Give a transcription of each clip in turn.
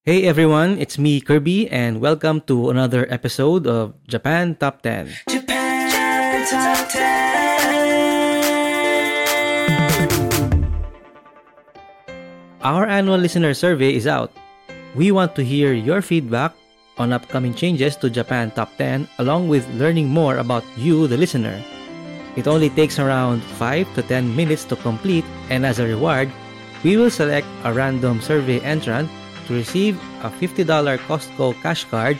Hey everyone, it's me Kirby and welcome to another episode of Japan Top 10. Japan Top 10. Our annual listener survey is out. We want to hear your feedback on upcoming changes to Japan Top 10 along with learning more about you the listener. It only takes around 5 to 10 minutes to complete and as a reward, we will select a random survey entrant to receive a $50 Costco cash card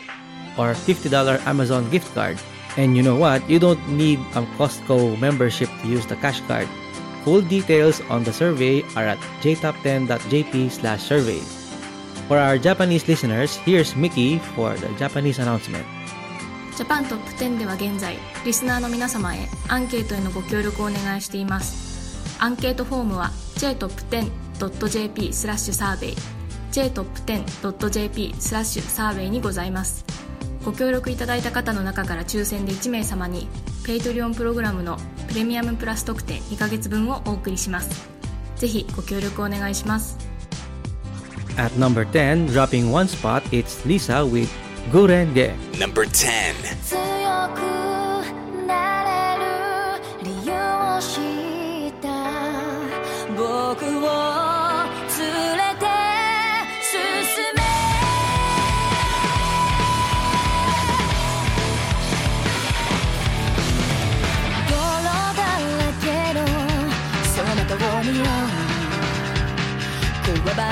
or $50 Amazon gift card. And you know what? You don't need a Costco membership to use the cash card. Full details on the survey are at jtop10.jp slash survey. For our Japanese listeners, here's Mickey for the Japanese announcement. ジャパントップ10では現在リスナーの皆様へアンケートへのご協力をお願いしていますアンケートフォームは jtop10.jp スラッシュサーベイ jtop10.jp スラッシュサーベイにございますご協力いただいた方の中から抽選で1名様にペイトリオンプログラムのプレミアムプラス特典2ヶ月分をお送りしますぜひご協力お願いします At number 10, dropping one spot, it's Lisa with Gurenge. Number 10. 強くなれる理由を知った僕を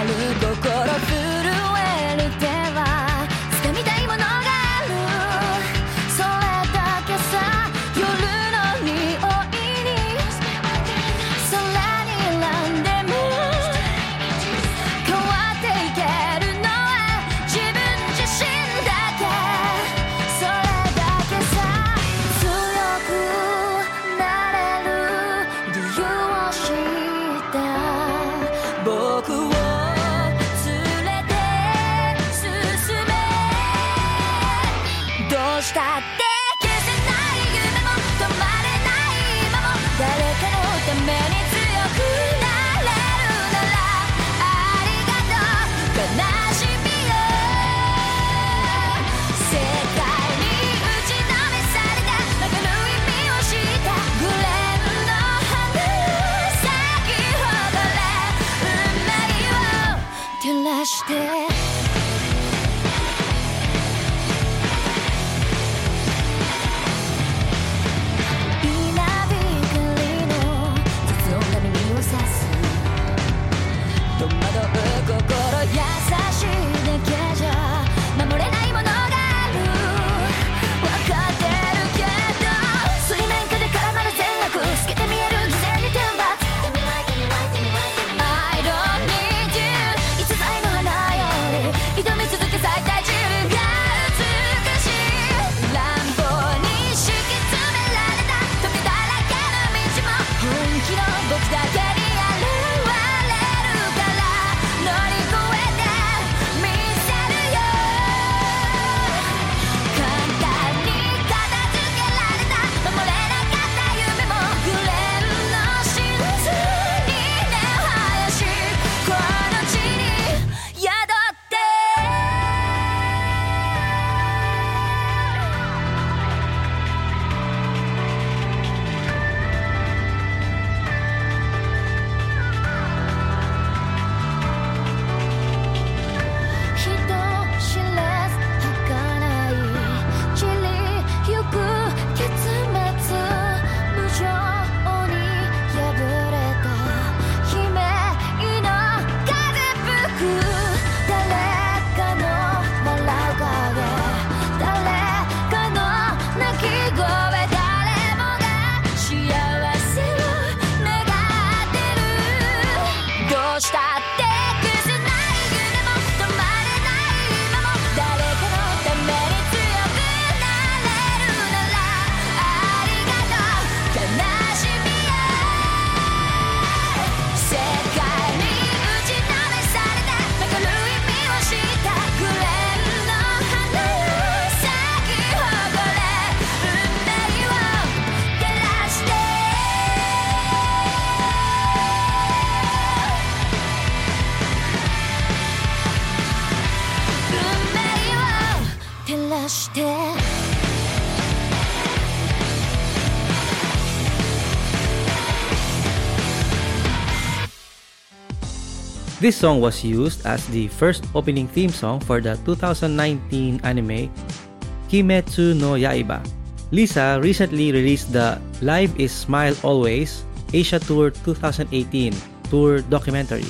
る心 This song was used as the first opening theme song for the 2019 anime Kimetsu no Yaiba. Lisa recently released the Live is Smile Always Asia Tour 2018 tour documentary.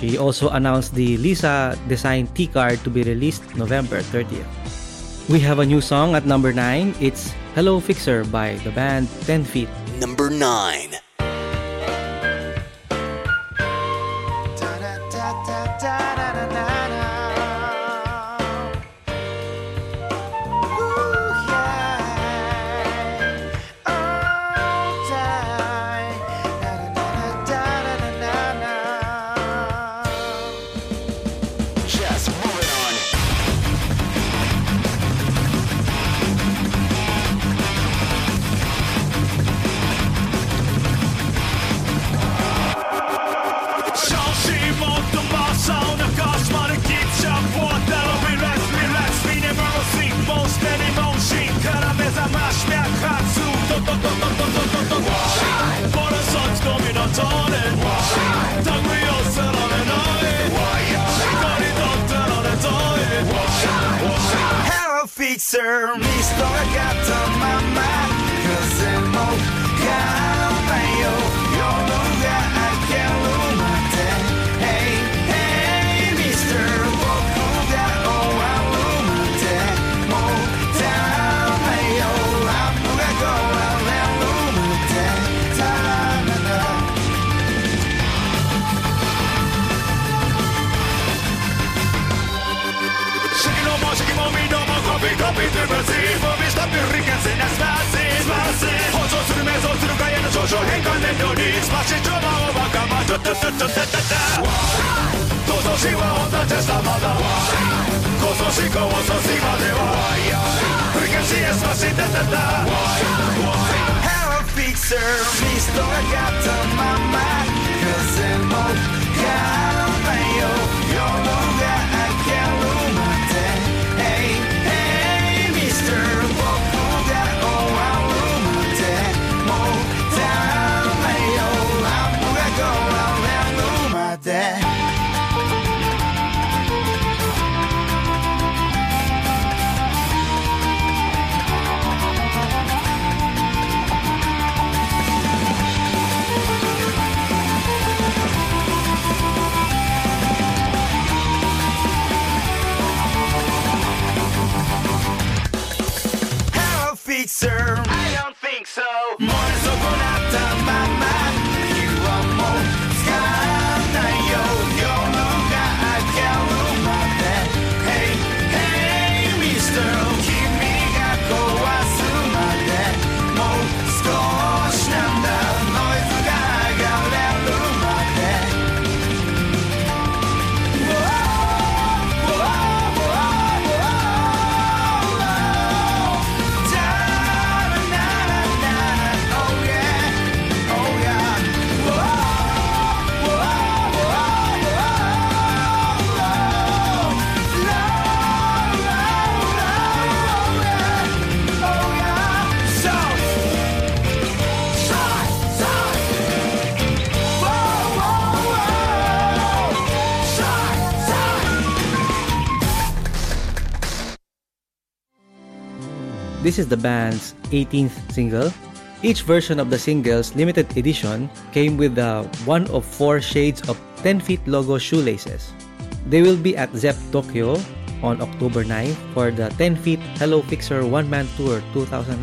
She also announced the Lisa design T card to be released November 30th. We have a new song at number 9. It's Hello Fixer by the band 10 Feet. Number 9. This is the band's 18th single. Each version of the single's limited edition came with the one of four shades of 10 feet logo shoelaces. They will be at Zepp Tokyo on October 9th for the 10 feet Hello Fixer One Man Tour 2019.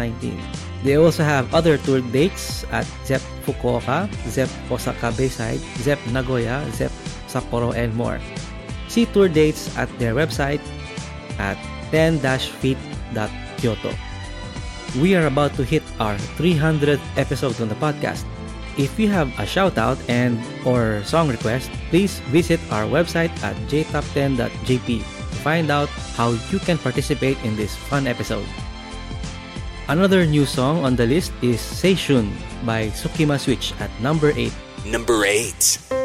They also have other tour dates at Zepp Fukuoka, Zepp Osaka Bayside, Zepp Nagoya, Zepp Sapporo, and more. See tour dates at their website at 10-feet.kyoto. We are about to hit our 300th episode on the podcast. If you have a shout out and or song request, please visit our website at jtop10.jp to find out how you can participate in this fun episode. Another new song on the list is Seishun by Sukima Switch at number 8. Number 8.「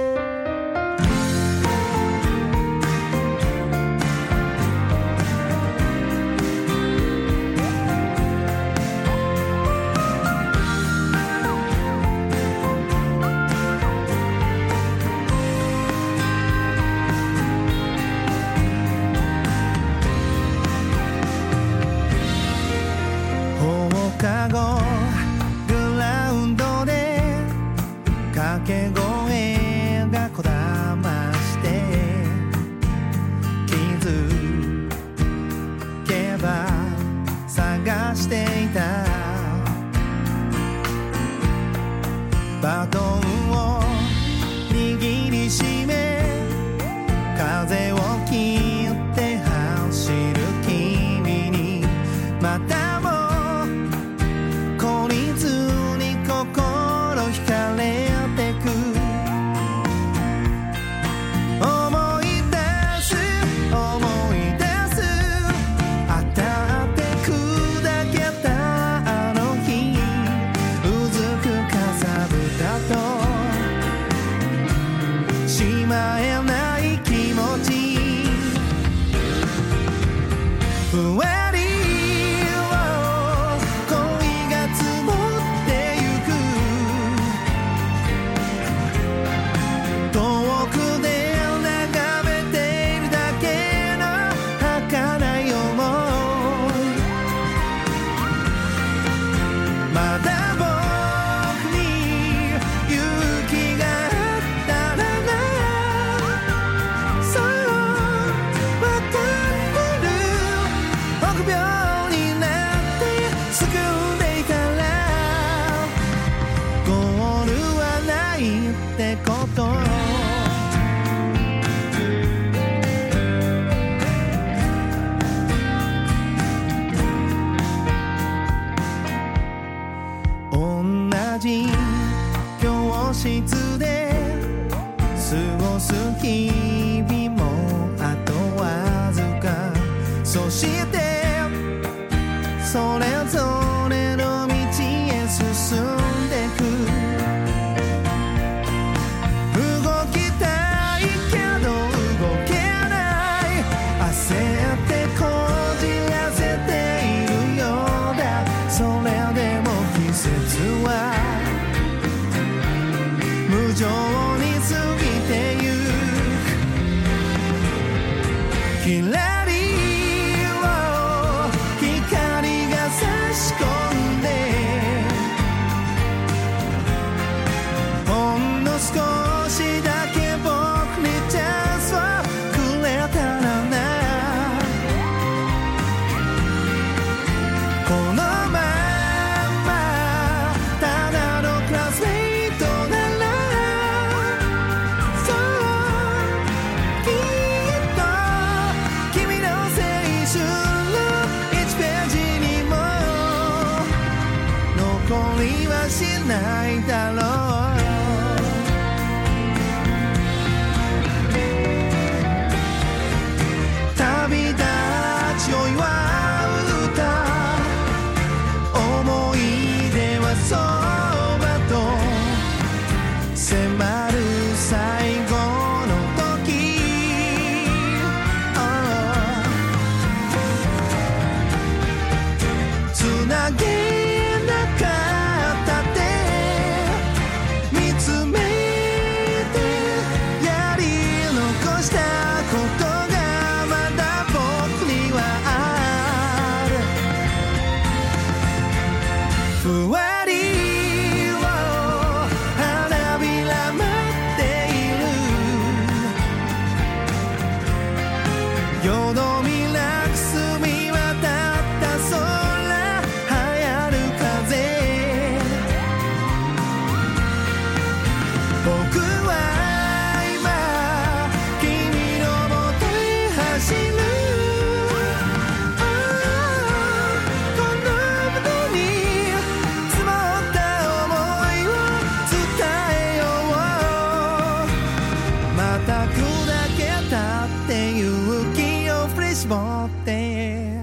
swamp there.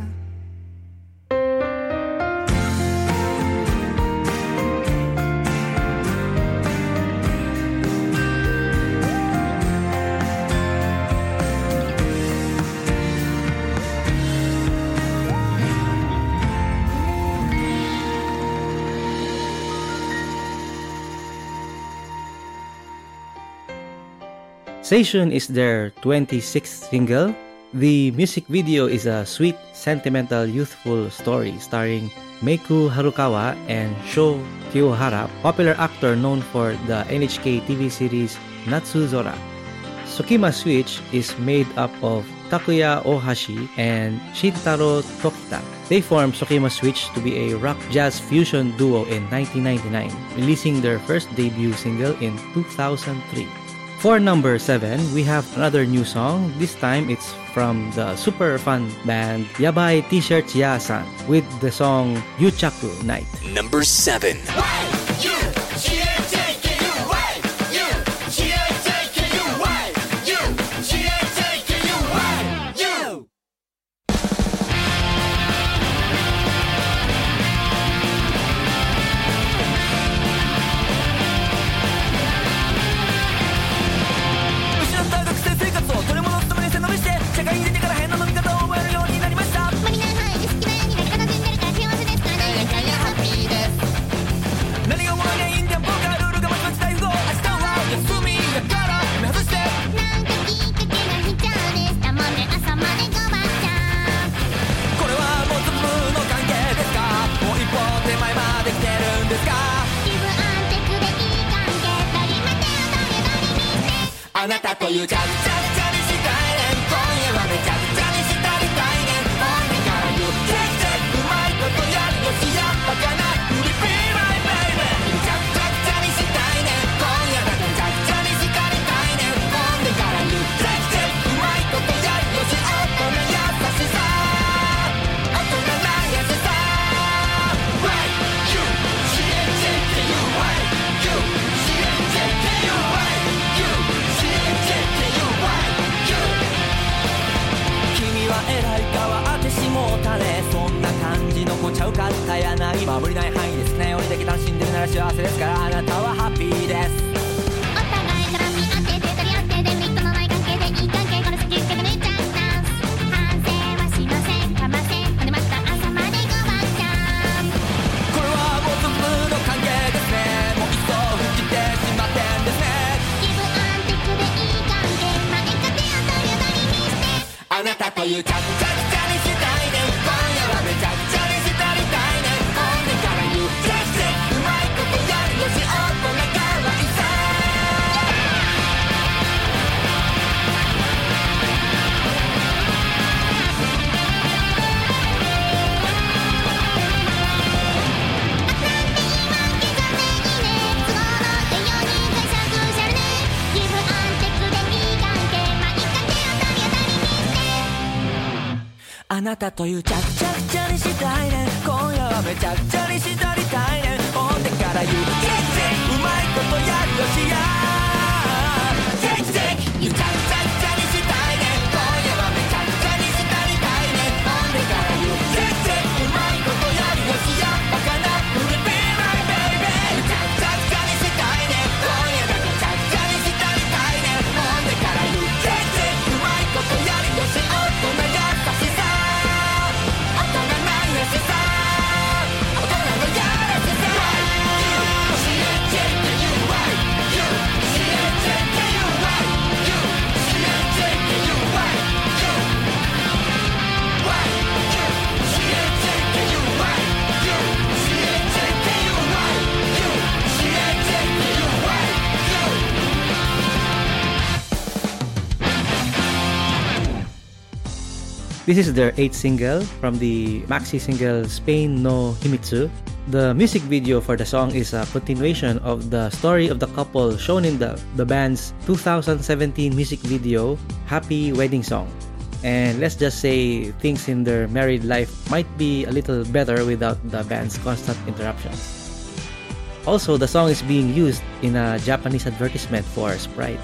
Station is their 26th single the music video is a sweet, sentimental, youthful story starring Meiku Harukawa and Sho Kiyohara, popular actor known for the NHK TV series Natsuzora. Sukima Switch is made up of Takuya Ohashi and Shintaro Tokita. They formed Sukima Switch to be a rock jazz fusion duo in 1999, releasing their first debut single in 2003. For number 7, we have another new song. This time it's from the super fun band Yabai T-shirt Yasan with the song Yuchaku Night. Number 7.「所ゃん！じ！」幸せですからあなたはハッピーです。なたというちゃっちゃくちゃにしたいね今夜はめちゃくちゃにしたりたいねほんでから言う This is their eighth single from the maxi single Spain no Himitsu. The music video for the song is a continuation of the story of the couple shown in the, the band's 2017 music video Happy Wedding Song. And let's just say things in their married life might be a little better without the band's constant interruptions. Also, the song is being used in a Japanese advertisement for Sprite.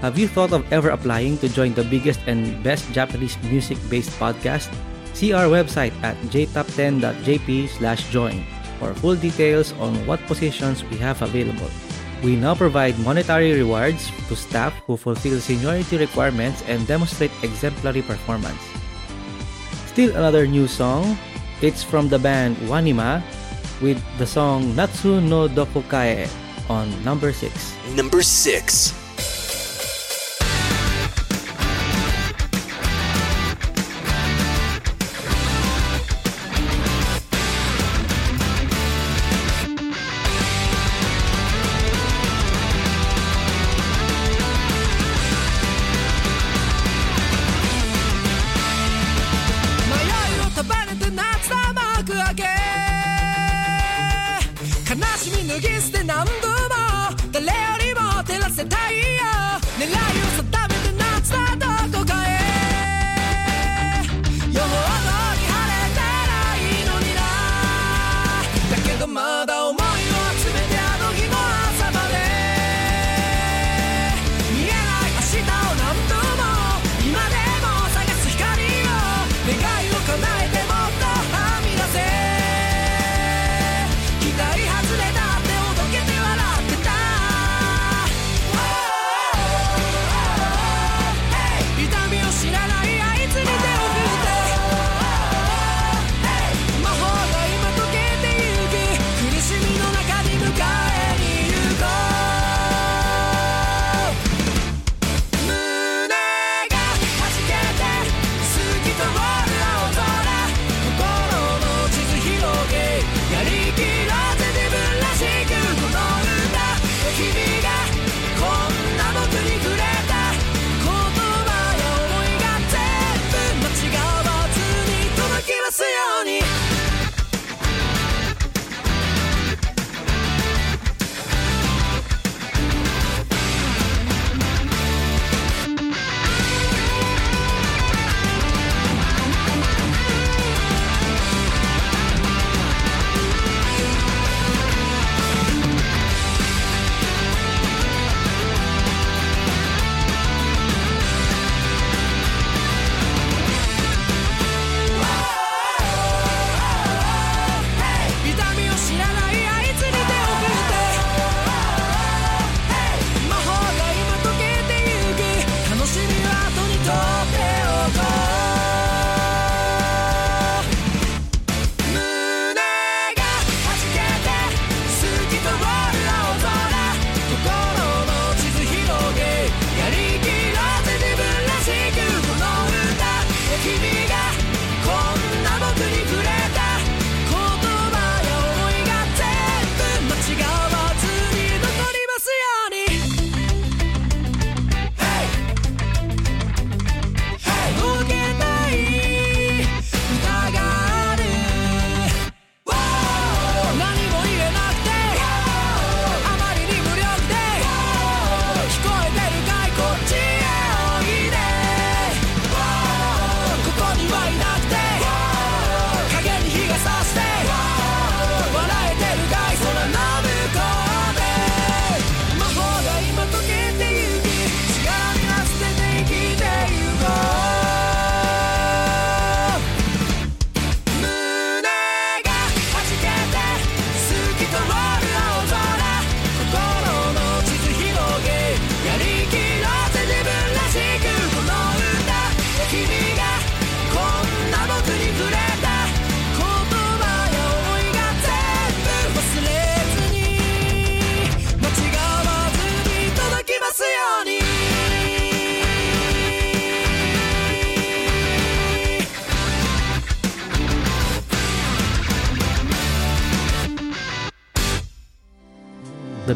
Have you thought of ever applying to join the biggest and best Japanese music-based podcast? See our website at jtop10.jp slash join for full details on what positions we have available. We now provide monetary rewards to staff who fulfill seniority requirements and demonstrate exemplary performance. Still another new song. It's from the band Wanima with the song Natsu no Dokokade on number 6. Number 6.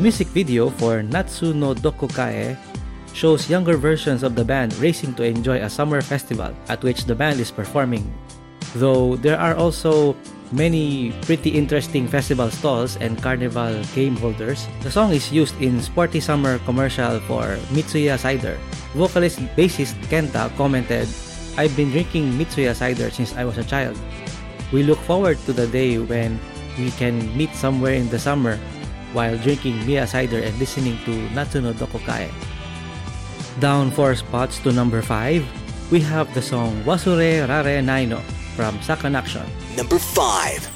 music video for Natsu no Dokokade shows younger versions of the band racing to enjoy a summer festival at which the band is performing. Though there are also many pretty interesting festival stalls and carnival game holders, the song is used in sporty summer commercial for Mitsuya cider. Vocalist bassist Kenta commented, I've been drinking Mitsuya cider since I was a child. We look forward to the day when we can meet somewhere in the summer while drinking Mia cider and listening to Natsuno Dokokae. Down 4 spots to number 5, we have the song Wasure Rare Naino from Sakan Action. Number 5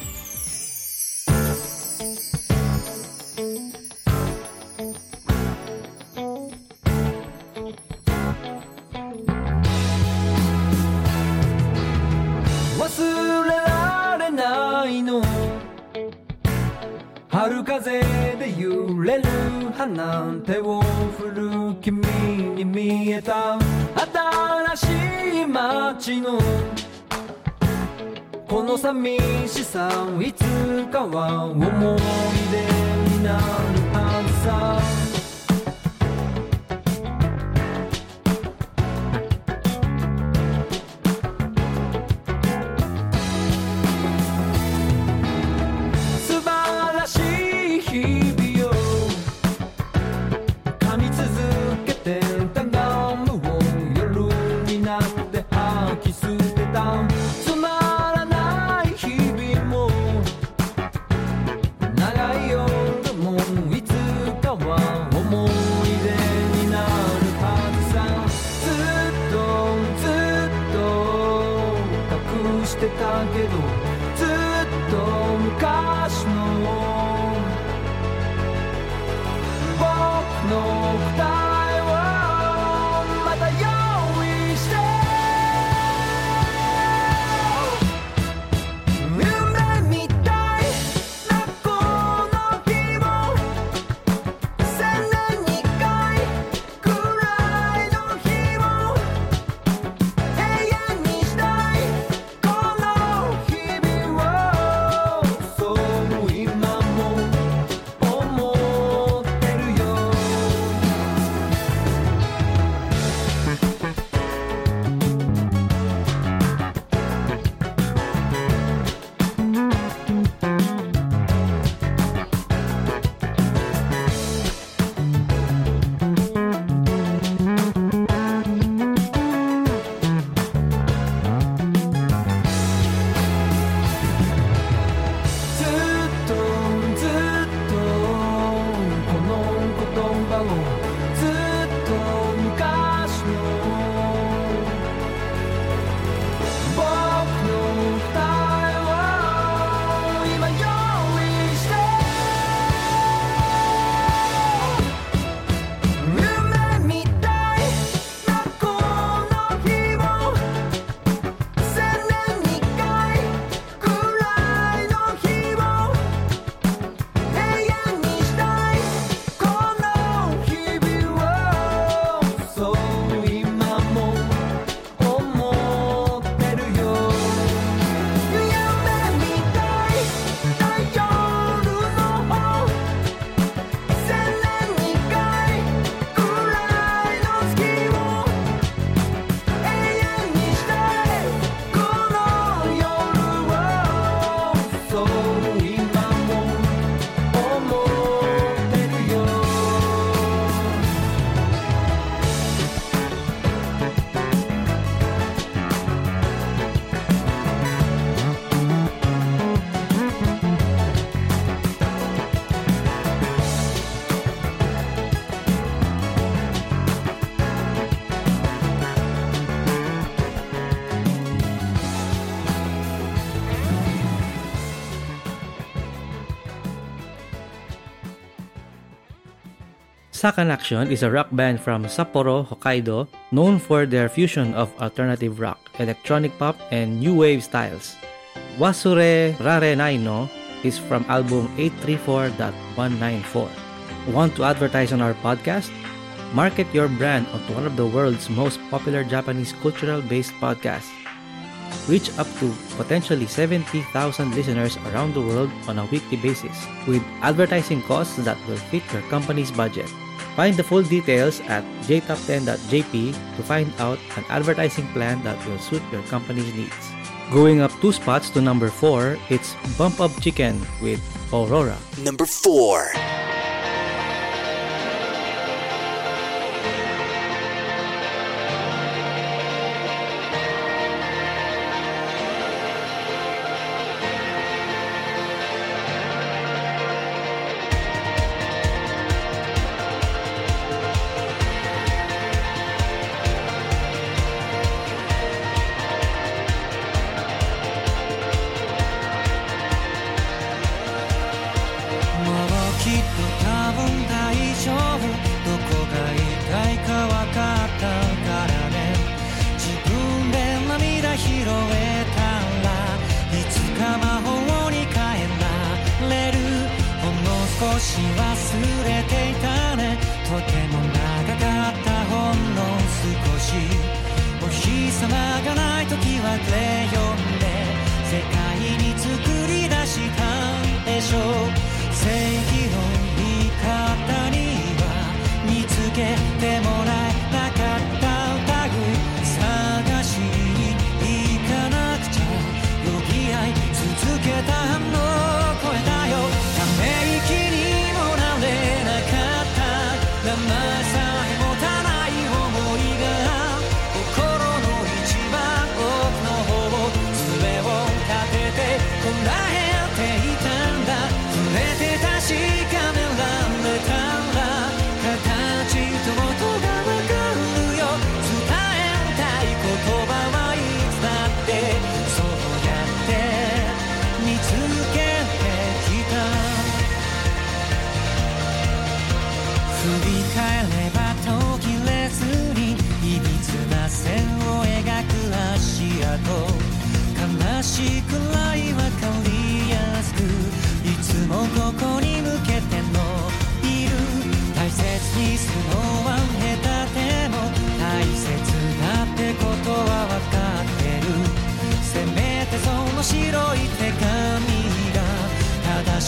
なんてを振る君に見えた。新しい街のこの寂しさいつかは思い出になるはずさ。Sakanaction is a rock band from Sapporo, Hokkaido, known for their fusion of alternative rock, electronic pop, and new wave styles. Wasurerarenaino is from album 834.194. Want to advertise on our podcast? Market your brand on one of the world's most popular Japanese cultural based podcasts. Reach up to potentially 70,000 listeners around the world on a weekly basis with advertising costs that will fit your company's budget. Find the full details at jtop10.jp to find out an advertising plan that will suit your company's needs. Going up two spots to number 4, it's Bump Up Chicken with Aurora. Number 4.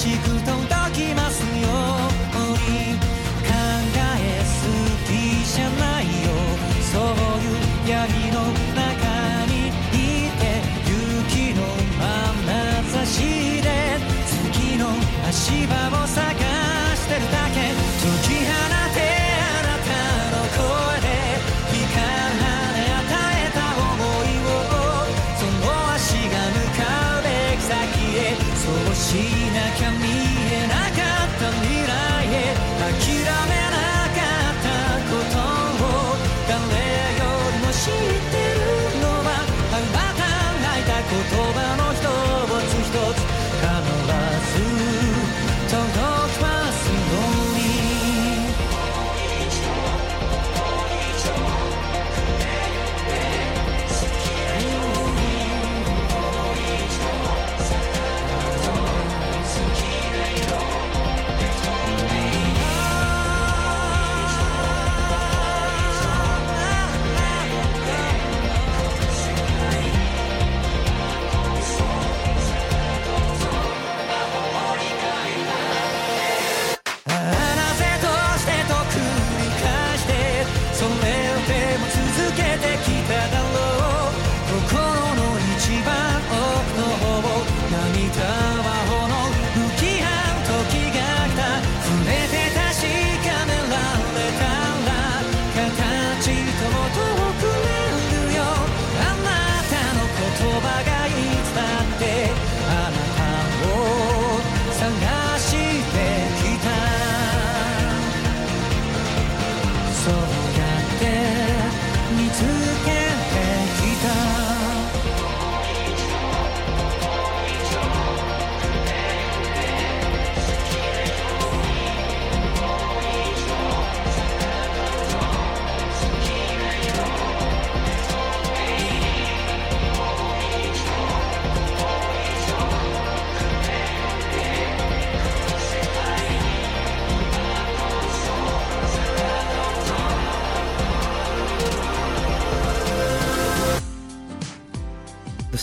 几个灯。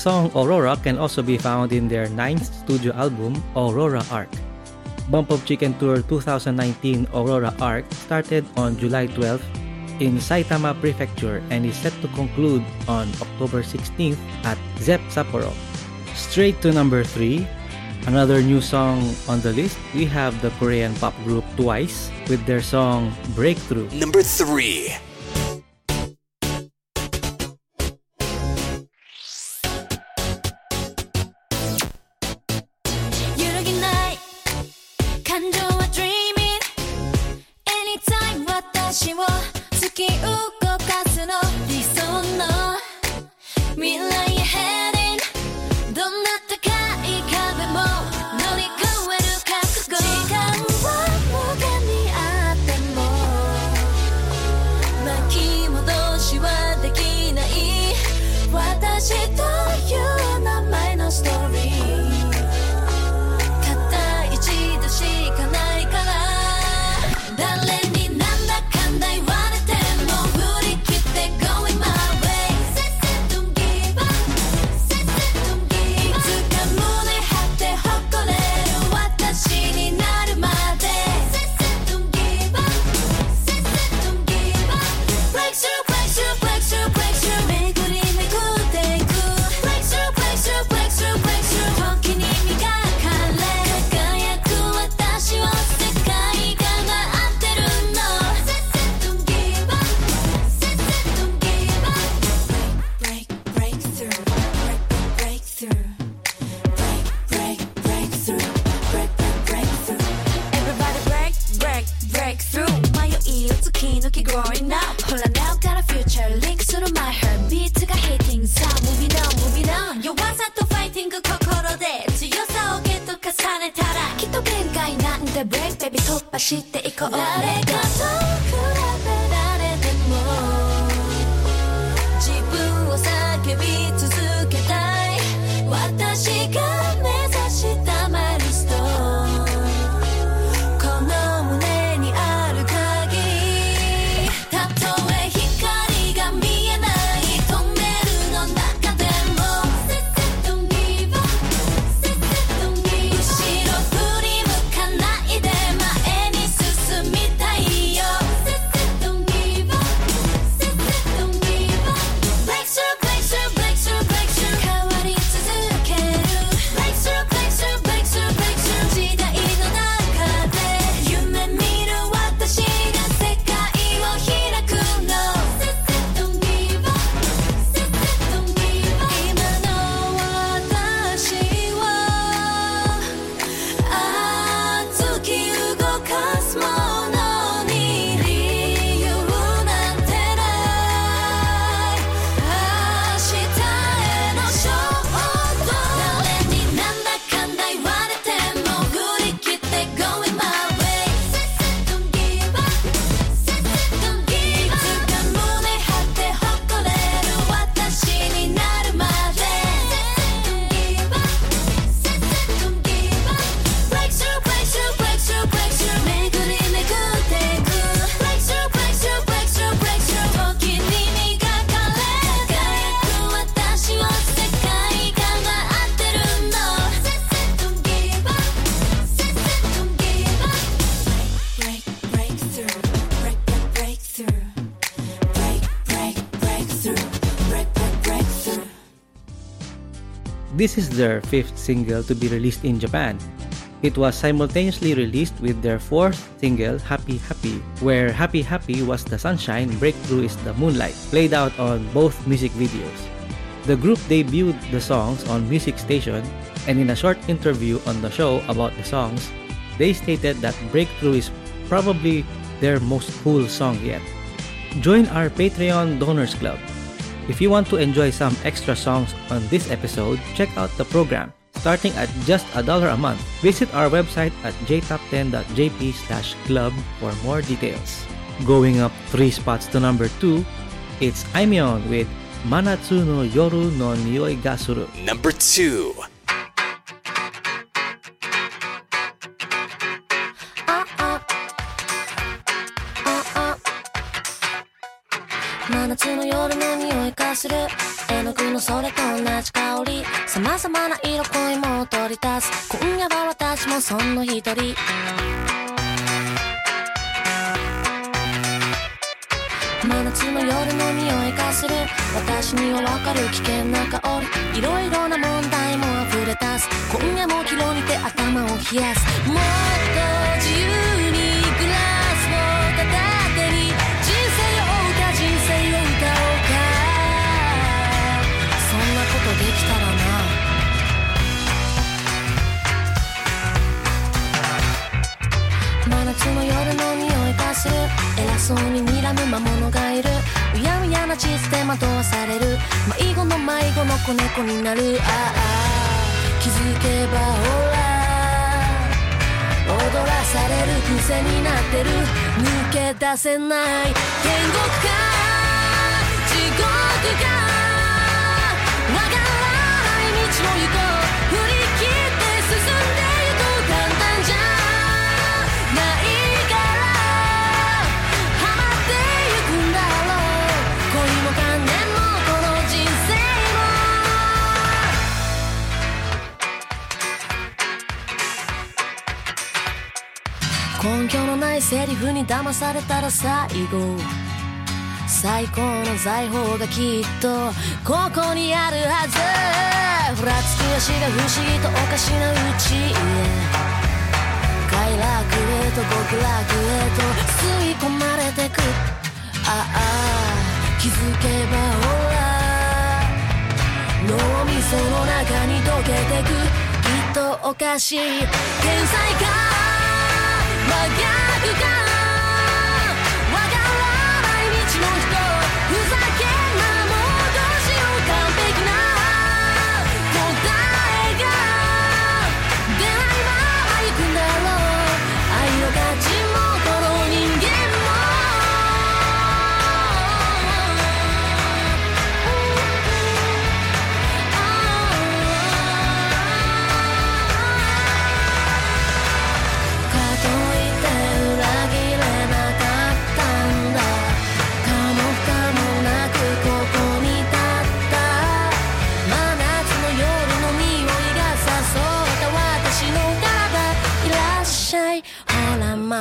song Aurora can also be found in their ninth studio album, Aurora Arc. Bump of Chicken Tour 2019 Aurora Arc started on July 12 in Saitama Prefecture and is set to conclude on October 16th at Zepp Sapporo. Straight to number 3, another new song on the list, we have the Korean pop group Twice with their song Breakthrough. Number 3 looking ooh. This is their fifth single to be released in Japan. It was simultaneously released with their fourth single, Happy Happy, where Happy Happy was the sunshine, Breakthrough is the moonlight, played out on both music videos. The group debuted the songs on Music Station, and in a short interview on the show about the songs, they stated that Breakthrough is probably their most cool song yet. Join our Patreon Donors Club. If you want to enjoy some extra songs on this episode, check out the program. Starting at just a dollar a month, visit our website at jtop10.jp slash club for more details. Going up three spots to number two, it's Aimyon with Manatsu no Yoru no Nioi ga Suru. Number 2. の匂いがする。絵の具のそれと同じ香り。様々な色恋も取り出す。今夜は私もその一人。真夏の夜の匂いがする。私にはわかる危険な香り。いろいろな問題も溢れ出す。今夜も気にて頭を冷やす。もっと自由な真夏の夜の匂いがする。偉そうに睨む魔物がいる。うやうやな地図で惑わされる。迷子の迷子の子猫になる。ああ。気づけばほら。踊らされる癖になってる。抜け出せない。天国か。地獄か。セリフに騙されたら最後。最高の財宝がきっとここにあるはず。ふらつき足が不思議とおかしなうちへ。快楽へと極楽へと吸い込まれてく。ああ気づけばほら。脳みその中に溶けてく。きっとおかしい。天才か。真逆か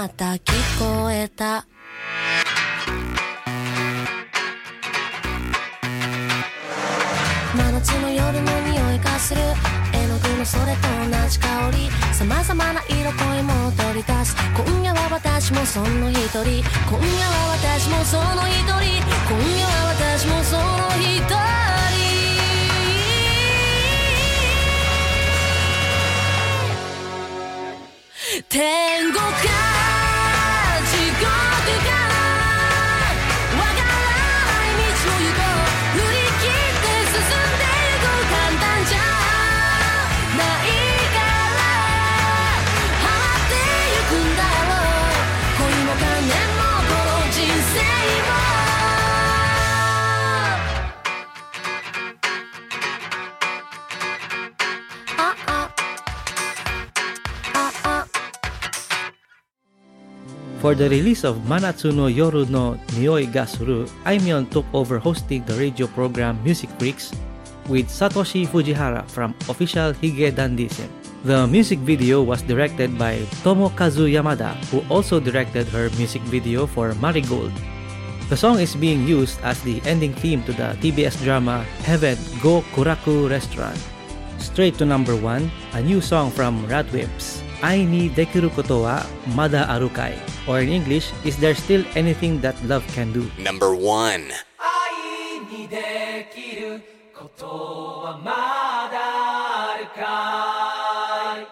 た聞こえた。真夏の夜の匂いがする。絵の具のそれと同じ香り。様々な色恋も取り出す。今夜は私もその一人。今夜は私もその一人。今夜は私もその一人。天国か For the release of Manatsu no Yoru no Nioi ga Suru, Aimyon took over hosting the radio program Music Freaks with Satoshi Fujihara from official Hige Dandism. The music video was directed by Tomokazu Yamada, who also directed her music video for Marigold. The song is being used as the ending theme to the TBS drama Heaven Gokuraku Restaurant. Straight to number one, a new song from Ratwhips. I ni dekiru koto wa mada aru kai? Or in English, is there still anything that love can do? Number 1. 愛にできることはまだあるかい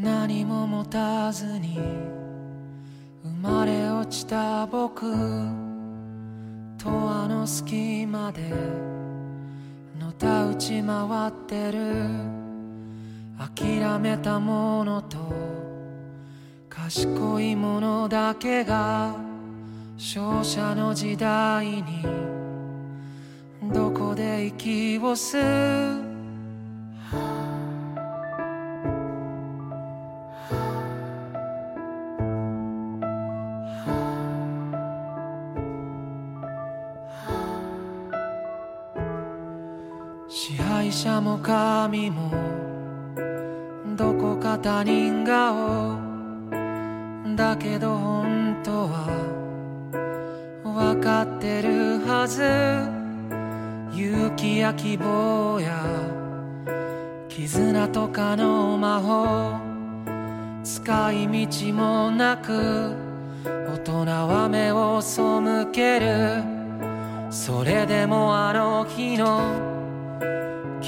何も持たずに生まれ落ちた僕とあの隙間でのたうち回ってる。諦めたものと賢いものだけが勝者の時代にどこで息を吸う。も神もどこか他人顔だけど本当は分かってるはず。勇気や希望や絆とかの魔法。使い道もなく大人は目を背ける。それでもあの日の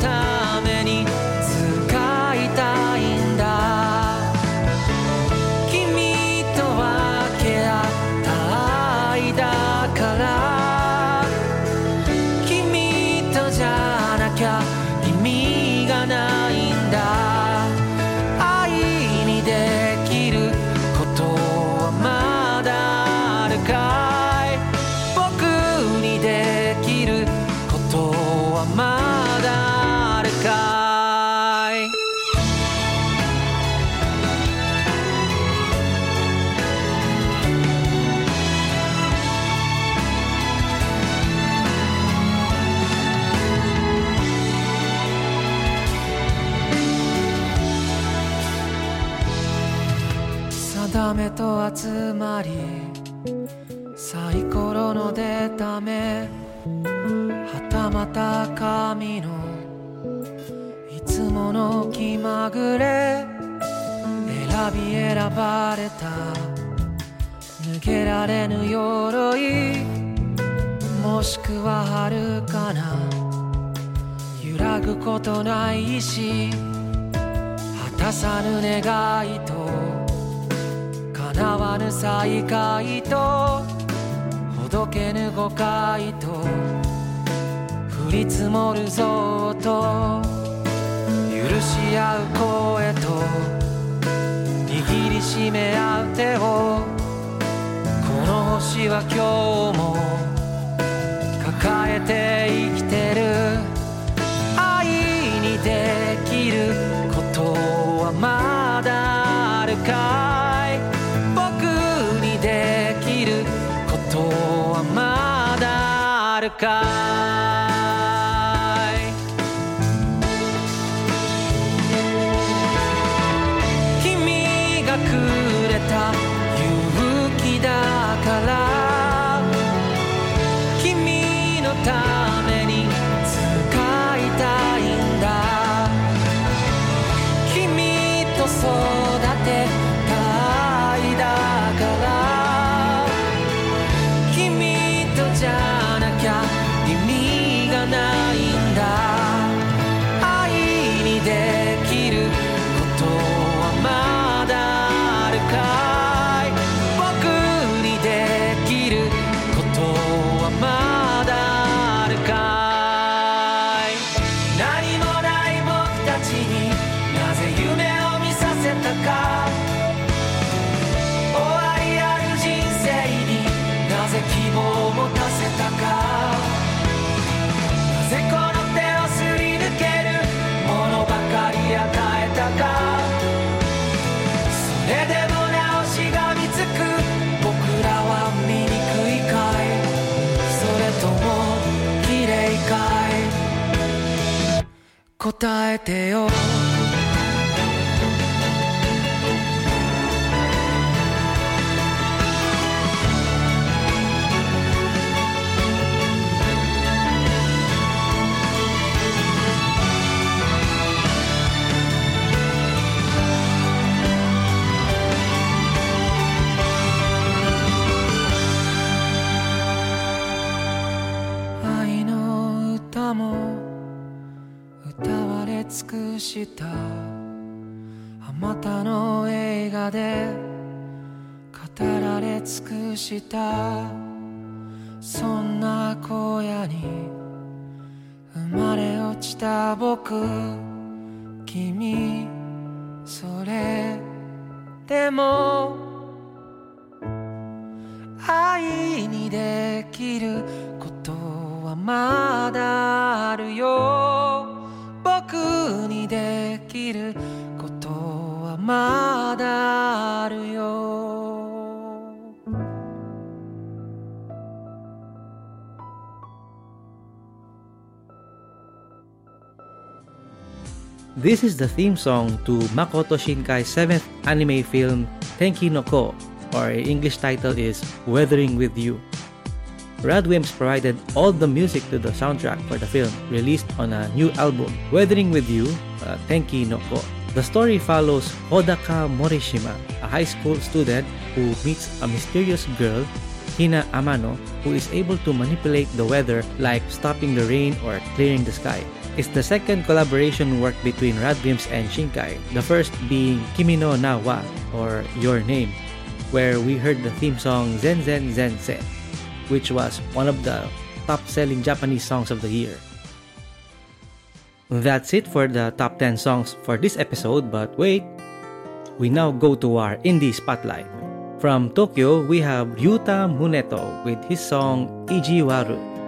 time. また神のいつもの気まぐれ選び選ばれた抜けられぬ鎧もしくは遥かな揺らぐことない意志果たさぬ願いと叶わぬ再会とほどけぬ誤解と降り積もるぞと許し合う声と握りしめ合う手をこの星は今日も抱えて生きてる。愛にできることはまだあるかい？僕にできることはまだあるかい？答えてよ。した。あまたの映画で語られ尽くした。そんな荒野に生まれ落ちた僕。君それでも愛にできることはまだあるよ。僕にできることはまだあるよ This is the theme song to Makoto Shinkai's seventh anime film Tenki no Ko, or in English title is Weathering with You. Radwimps provided all the music to the soundtrack for the film, released on a new album, Weathering with You, uh, Tenki no Ko. The story follows Hodaka Morishima, a high school student who meets a mysterious girl, Hina Amano, who is able to manipulate the weather like stopping the rain or clearing the sky. It's the second collaboration work between Radwimps and Shinkai, the first being Kimi no Na wa, or Your Name, where we heard the theme song Zenzenzense, which was one of the top selling Japanese songs of the year. That's it for the top 10 songs for this episode, but wait, we now go to our indie spotlight. From Tokyo, we have Ryuta Muneto with his song Ijiwaru.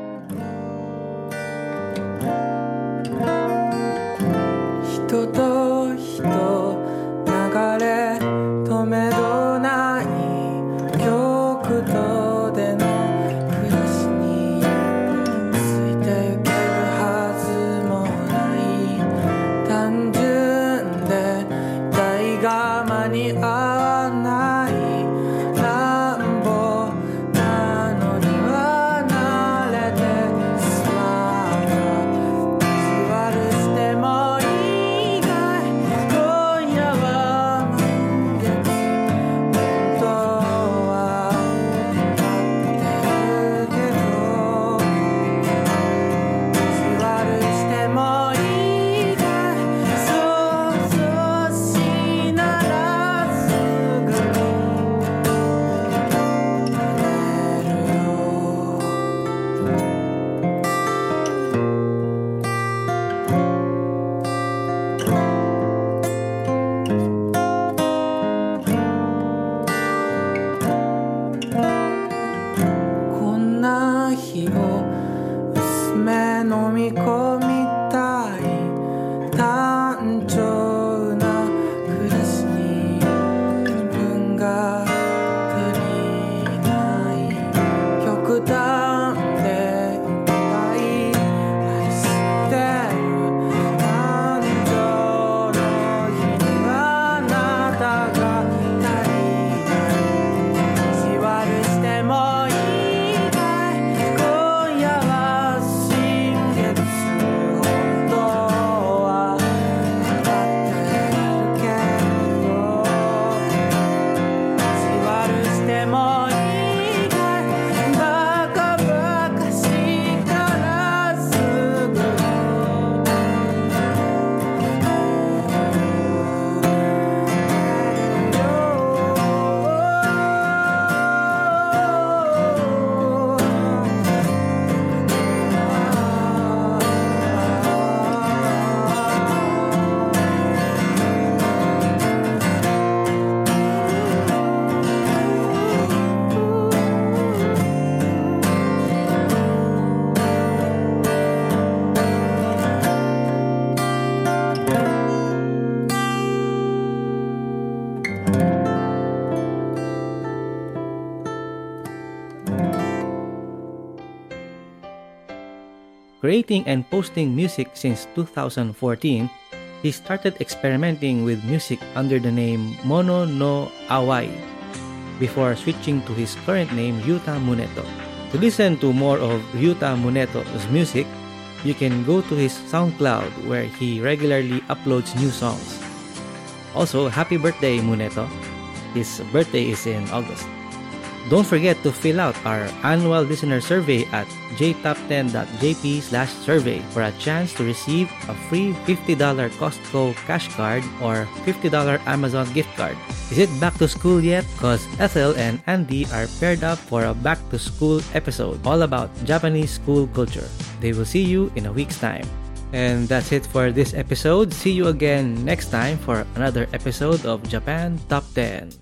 Creating and posting music since 2014, he started experimenting with music under the name Mono no Awai before switching to his current name Yuta Muneto. To listen to more of Ryuta Muneto's music, you can go to his SoundCloud where he regularly uploads new songs. Also, happy birthday Muneto. His birthday is in August. Don't forget to fill out our annual listener survey at jtop10.jp slash survey for a chance to receive a free $50 Costco cash card or $50 Amazon gift card. Is it back to school yet? Cause Ethel and Andy are paired up for a back to school episode all about Japanese school culture. They will see you in a week's time. And that's it for this episode. See you again next time for another episode of Japan Top 10.